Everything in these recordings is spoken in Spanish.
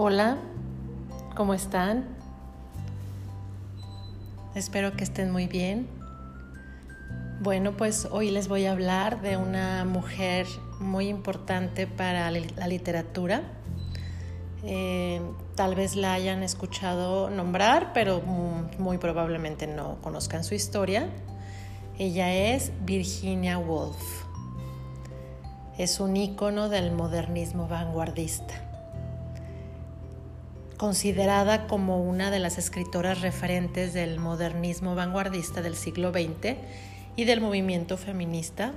Hola, ¿cómo están? Espero que estén muy bien. Bueno, pues hoy les voy a hablar de una mujer muy importante para la literatura. Eh, tal vez la hayan escuchado nombrar, pero muy probablemente no conozcan su historia. Ella es Virginia Woolf. Es un ícono del modernismo vanguardista considerada como una de las escritoras referentes del modernismo vanguardista del siglo XX y del movimiento feminista,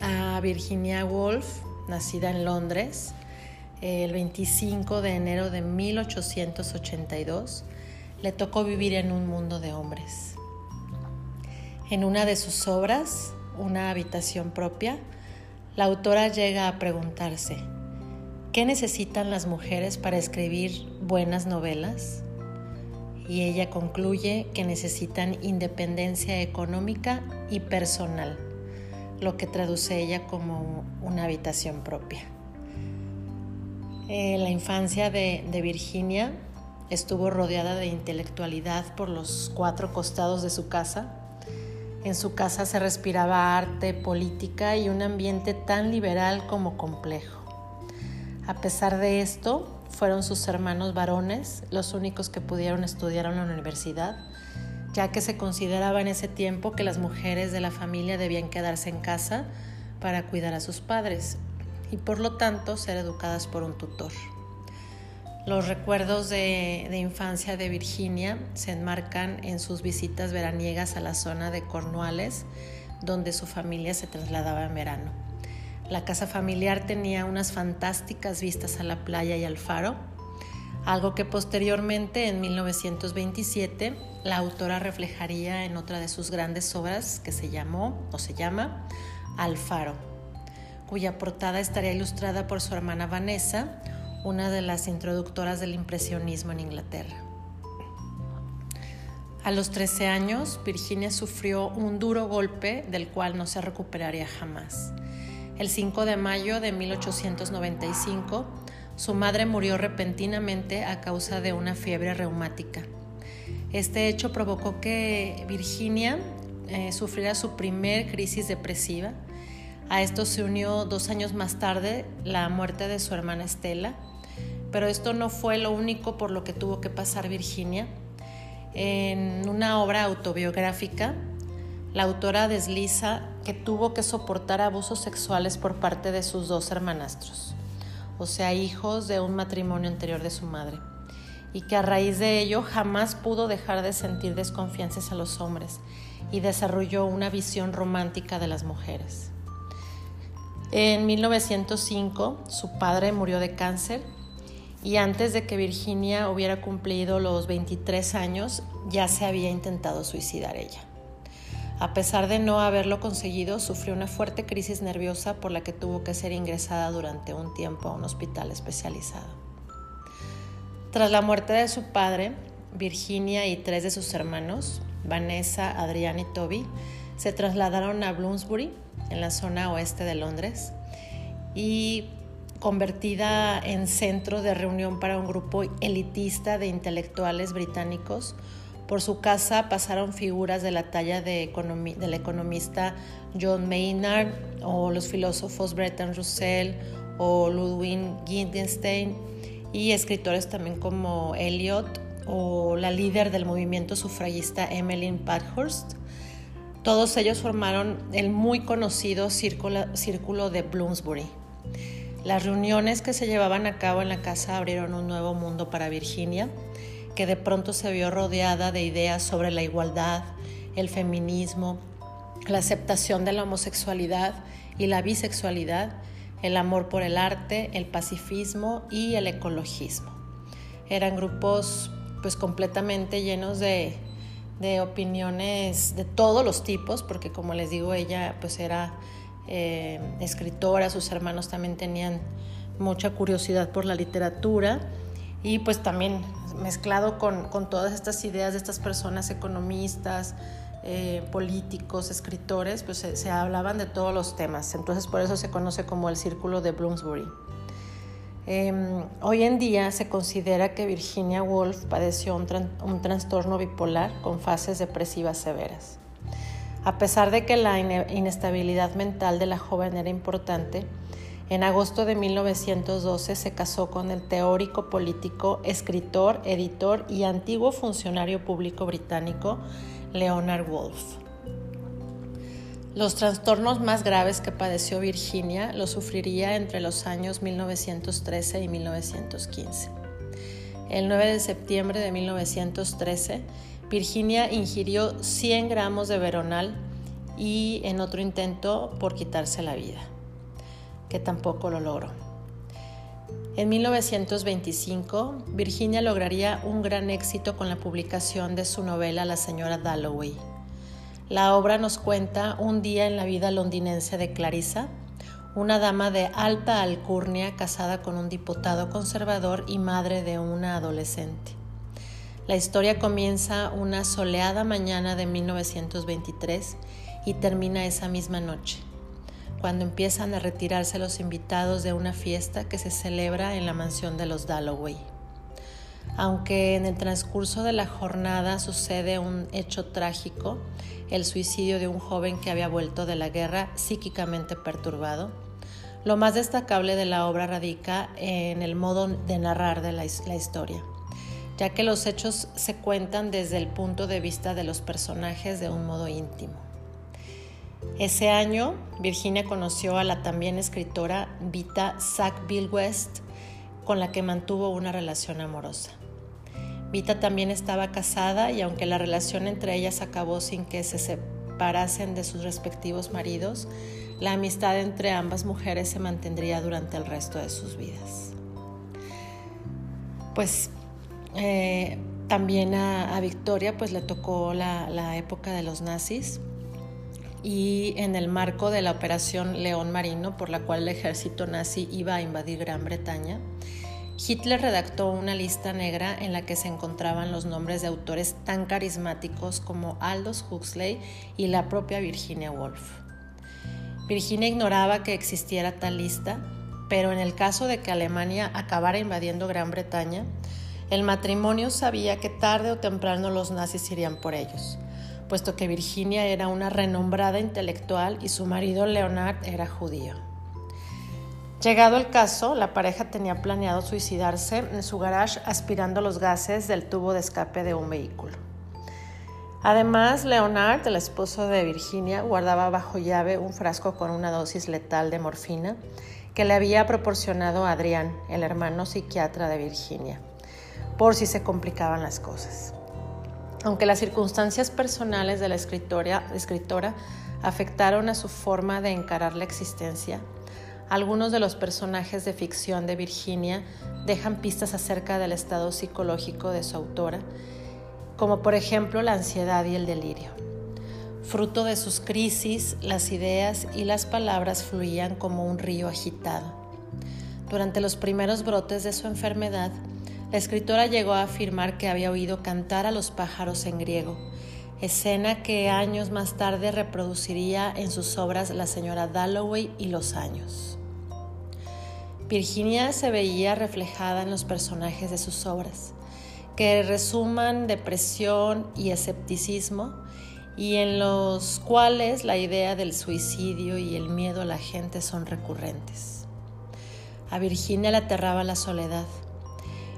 a Virginia Woolf, nacida en Londres el 25 de enero de 1882, le tocó vivir en un mundo de hombres. En una de sus obras, Una habitación propia, la autora llega a preguntarse, ¿Qué necesitan las mujeres para escribir buenas novelas? Y ella concluye que necesitan independencia económica y personal, lo que traduce ella como una habitación propia. Eh, la infancia de, de Virginia estuvo rodeada de intelectualidad por los cuatro costados de su casa. En su casa se respiraba arte, política y un ambiente tan liberal como complejo. A pesar de esto, fueron sus hermanos varones los únicos que pudieron estudiar en la universidad, ya que se consideraba en ese tiempo que las mujeres de la familia debían quedarse en casa para cuidar a sus padres y por lo tanto ser educadas por un tutor. Los recuerdos de, infancia de Virginia se enmarcan en sus visitas veraniegas a la zona de Cornualles, donde su familia se trasladaba en verano. La casa familiar tenía unas fantásticas vistas a la playa y al faro, algo que posteriormente, en 1927, la autora reflejaría en otra de sus grandes obras que se llamó o se llama Al faro, cuya portada estaría ilustrada por su hermana Vanessa, una de las introductoras del impresionismo en Inglaterra. A los 13 años, Virginia sufrió un duro golpe del cual no se recuperaría jamás. El 5 de mayo de 1895, su madre murió repentinamente a causa de una fiebre reumática. Este hecho provocó que Virginia eh, sufriera su primer crisis depresiva. A esto se unió dos años más tarde la muerte de su hermana Estela, pero esto no fue lo único por lo que tuvo que pasar Virginia. En una obra autobiográfica, la autora desliza que tuvo que soportar abusos sexuales por parte de sus dos hermanastros, o sea, hijos de un matrimonio anterior de su madre, y que a raíz de ello jamás pudo dejar de sentir desconfianzas a los hombres y desarrolló una visión romántica de las mujeres. En 1905 su padre murió de cáncer y antes de que Virginia hubiera cumplido los 23 años ya se había intentado suicidar ella. A pesar de no haberlo conseguido, sufrió una fuerte crisis nerviosa por la que tuvo que ser ingresada durante un tiempo a un hospital especializado. Tras la muerte de su padre, Virginia y tres de sus hermanos, Vanessa, Adrián y Toby, se trasladaron a Bloomsbury, en la zona oeste de Londres, y convertida en centro de reunión para un grupo elitista de intelectuales británicos, por su casa pasaron figuras de la talla de del economista John Maynard o los filósofos Bertrand Russell o Ludwig Wittgenstein y escritores también como Eliot o la líder del movimiento sufragista Emmeline Pankhurst. Todos ellos formaron el muy conocido círculo, círculo de Bloomsbury. Las reuniones que se llevaban a cabo en la casa abrieron un nuevo mundo para Virginia que de pronto se vio rodeada de ideas sobre la igualdad, el feminismo, la aceptación de la homosexualidad y la bisexualidad, el amor por el arte, el pacifismo y el ecologismo. Eran grupos pues completamente llenos de, opiniones de todos los tipos, porque como les digo, ella pues era eh, escritora, sus hermanos también tenían mucha curiosidad por la literatura y pues también mezclado con, todas estas ideas de estas personas economistas, eh, políticos, escritores, pues se, hablaban de todos los temas. Entonces por eso se conoce como el Círculo de Bloomsbury. Em, hoy en día se considera que Virginia Woolf padeció un, un, trastorno bipolar con fases depresivas severas. A pesar de que la inestabilidad mental de la joven era importante, en agosto de 1912 se casó con el teórico político, escritor, editor y antiguo funcionario público británico Leonard Woolf. Los trastornos más graves que padeció Virginia los sufriría entre los años 1913 y 1915. El 9 de septiembre de 1913, Virginia ingirió 100 gramos de veronal y en otro intento por quitarse la vida, que tampoco lo logró. En 1925, Virginia lograría un gran éxito con la publicación de su novela La señora Dalloway la obra nos cuenta un día en la vida londinense de Clarissa, una dama de alta alcurnia casada con un diputado conservador y madre de una adolescente. La historia comienza una soleada mañana de 1923 y termina esa misma noche, cuando empiezan a retirarse los invitados de una fiesta que se celebra en la mansión de los Dalloway. Aunque en el transcurso de la jornada sucede un hecho trágico, el suicidio de un joven que había vuelto de la guerra psíquicamente perturbado. Lo más destacable de la obra radica en el modo de narrar de la, historia, ya que los hechos se cuentan desde el punto de vista de los personajes de un modo íntimo. Ese año, Virginia conoció a la también escritora Vita Sackville West, con la que mantuvo una relación amorosa. Vita también estaba casada y aunque la relación entre ellas acabó sin que se separasen de sus respectivos maridos, la amistad entre ambas mujeres se mantendría durante el resto de sus vidas. Pues eh, también a, Victoria pues le tocó la, la época de los nazis y en el marco de la operación León Marino por la cual el ejército nazi iba a invadir Gran Bretaña, Hitler redactó una lista negra en la que se encontraban los nombres de autores tan carismáticos como Aldous Huxley y la propia Virginia Woolf. Virginia ignoraba que existiera tal lista, pero en el caso de que Alemania acabara invadiendo Gran Bretaña, el matrimonio sabía que tarde o temprano los nazis irían por ellos, puesto que Virginia era una renombrada intelectual y su marido Leonard era judío. Llegado el caso, la pareja tenía planeado suicidarse en su garage aspirando los gases del tubo de escape de un vehículo. Además, Leonard, el esposo de Virginia, guardaba bajo llave un frasco con una dosis letal de morfina que le había proporcionado Adrián, el hermano psiquiatra de Virginia, por si se complicaban las cosas. Aunque las circunstancias personales de la escritora afectaron a su forma de encarar la existencia, algunos de los personajes de ficción de Virginia dejan pistas acerca del estado psicológico de su autora, como por ejemplo la ansiedad y el delirio. Fruto de sus crisis, las ideas y las palabras fluían como un río agitado. Durante los primeros brotes de su enfermedad, la escritora llegó a afirmar que había oído cantar a los pájaros en griego, escena que años más tarde reproduciría en sus obras La señora Dalloway y Los años. Virginia se veía reflejada en los personajes de sus obras, que resuman depresión y escepticismo, y en los cuales la idea del suicidio y el miedo a la gente son recurrentes. A Virginia le aterraba la soledad.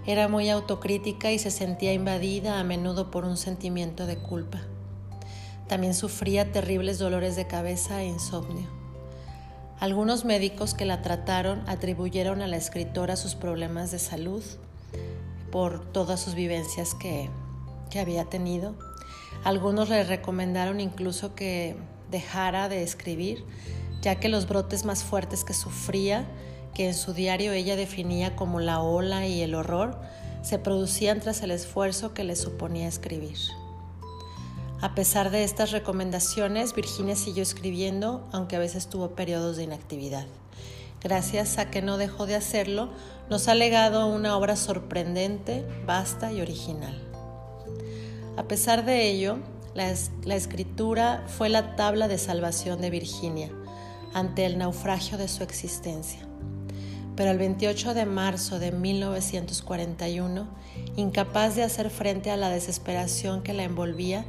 Era muy autocrítica y se sentía invadida a menudo por un sentimiento de culpa. También sufría terribles dolores de cabeza e insomnio. Algunos médicos que la trataron atribuyeron a la escritora sus problemas de salud por todas sus vivencias que, había tenido. Algunos le recomendaron incluso que dejara de escribir, ya que los brotes más fuertes que sufría, que en su diario ella definía como la ola y el horror, se producían tras el esfuerzo que le suponía escribir. A pesar de estas recomendaciones, Virginia siguió escribiendo, aunque a veces tuvo periodos de inactividad. Gracias a que no dejó de hacerlo, nos ha legado una obra sorprendente, vasta y original. A pesar de ello, la, la escritura fue la tabla de salvación de Virginia ante el naufragio de su existencia. Pero el 28 de marzo de 1941, incapaz de hacer frente a la desesperación que la envolvía,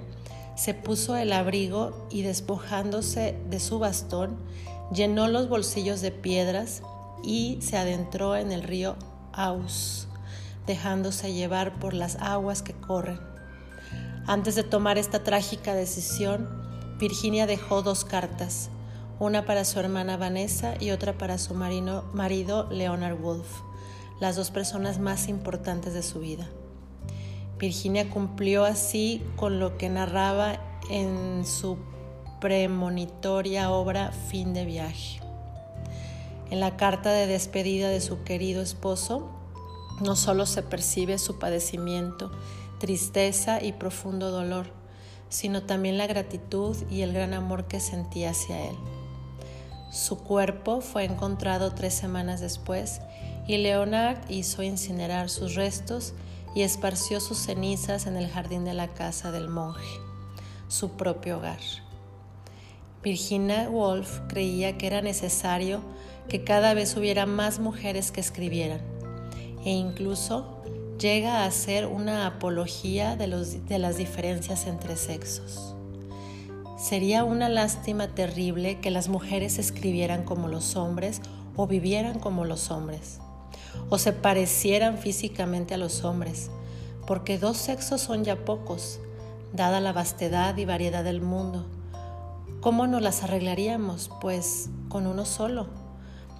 se puso el abrigo y despojándose de su bastón, llenó los bolsillos de piedras y se adentró en el río Aus, dejándose llevar por las aguas que corren. Antes de tomar esta trágica decisión, Virginia dejó dos cartas, una para su hermana Vanessa y otra para su marido Leonard Wolf, las dos personas más importantes de su vida. Virginia cumplió así con lo que narraba en su premonitoria obra Fin de viaje. En la carta de despedida de su querido esposo, no solo se percibe su padecimiento, tristeza y profundo dolor, sino también la gratitud y el gran amor que sentía hacia él. Su cuerpo fue encontrado tres semanas después y Leonard hizo incinerar sus restos y esparció sus cenizas en el jardín de la casa del monje, su propio hogar. Virginia Woolf creía que era necesario que cada vez hubiera más mujeres que escribieran e incluso llega a hacer una apología de, de las diferencias entre sexos. Sería una lástima terrible que las mujeres escribieran como los hombres o vivieran como los hombres, o se parecieran físicamente a los hombres, porque dos sexos son ya pocos, dada la vastedad y variedad del mundo. ¿Cómo nos las arreglaríamos? Pues con uno solo.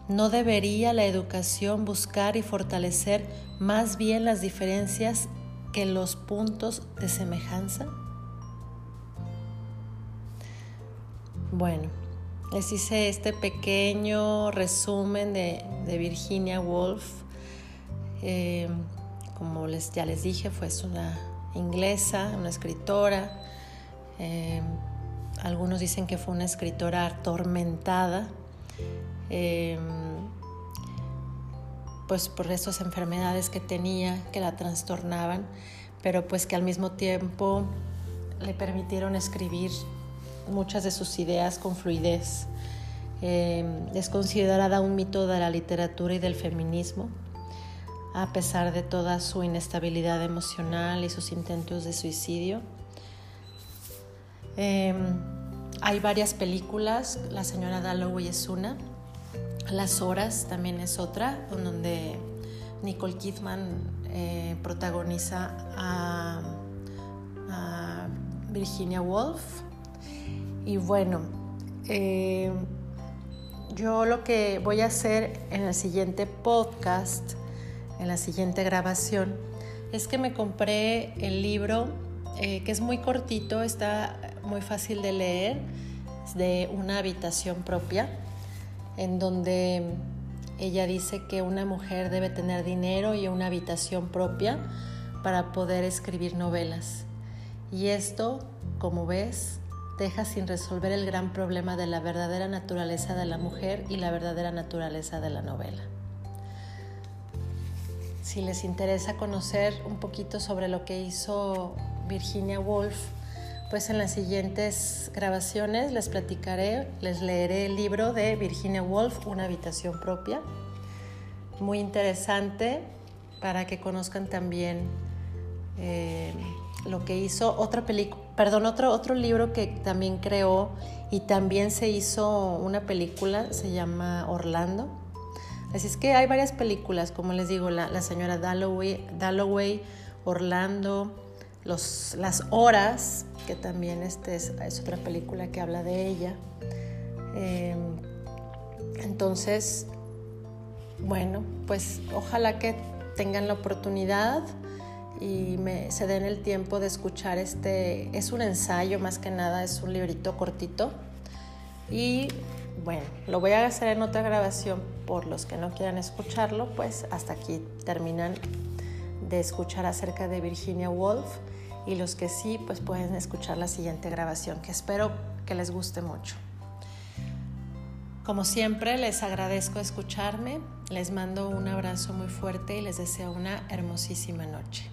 ¿No debería la educación buscar y fortalecer más bien las diferencias que los puntos de semejanza? Bueno, les hice este pequeño resumen de, Virginia Woolf. Eh, como les, ya les dije, fue una inglesa, una escritora. Eh, algunos dicen que fue una escritora atormentada, eh, pues por esas enfermedades que tenía, que la trastornaban, pero pues que al mismo tiempo le permitieron escribir muchas de sus ideas con fluidez. Eh, es considerada un mito de la literatura y del feminismo, a pesar de toda su inestabilidad emocional y sus intentos de suicidio. Eh, hay varias películas, La señora Dalloway es una, Las horas también es otra, donde Nicole Kidman eh, protagoniza a Virginia Woolf y bueno, eh, yo lo que voy a hacer en el siguiente podcast, en la siguiente grabación, es que me compré el libro eh, que es muy cortito, está muy fácil de leer, es de una habitación propia, en donde ella dice que una mujer debe tener dinero y una habitación propia para poder escribir novelas. Y esto, como ves, deja sin resolver el gran problema de la verdadera naturaleza de la mujer y la verdadera naturaleza de la novela. Si les interesa conocer un poquito sobre lo que hizo Virginia Woolf, pues en las siguientes grabaciones les platicaré, les leeré el libro de Virginia Woolf, Una habitación propia. Muy interesante para que conozcan también eh, lo que hizo otra película, perdón, otro, otro libro que también creó y también se hizo una película, se llama Orlando. Así es que hay varias películas, como les digo, la, señora Dalloway, Dalloway Orlando, los, Las Horas, que también este es, otra película que habla de ella. Em, entonces, bueno, pues ojalá que tengan la oportunidad y me, se den el tiempo de escuchar este, es un ensayo más que nada, es un librito cortito y bueno, lo voy a hacer en otra grabación por los que no quieran escucharlo, pues hasta aquí terminan de escuchar acerca de Virginia Woolf y los que sí, pues pueden escuchar la siguiente grabación, que espero que les guste mucho. Como siempre, les agradezco escucharme, les mando un abrazo muy fuerte y les deseo una hermosísima noche.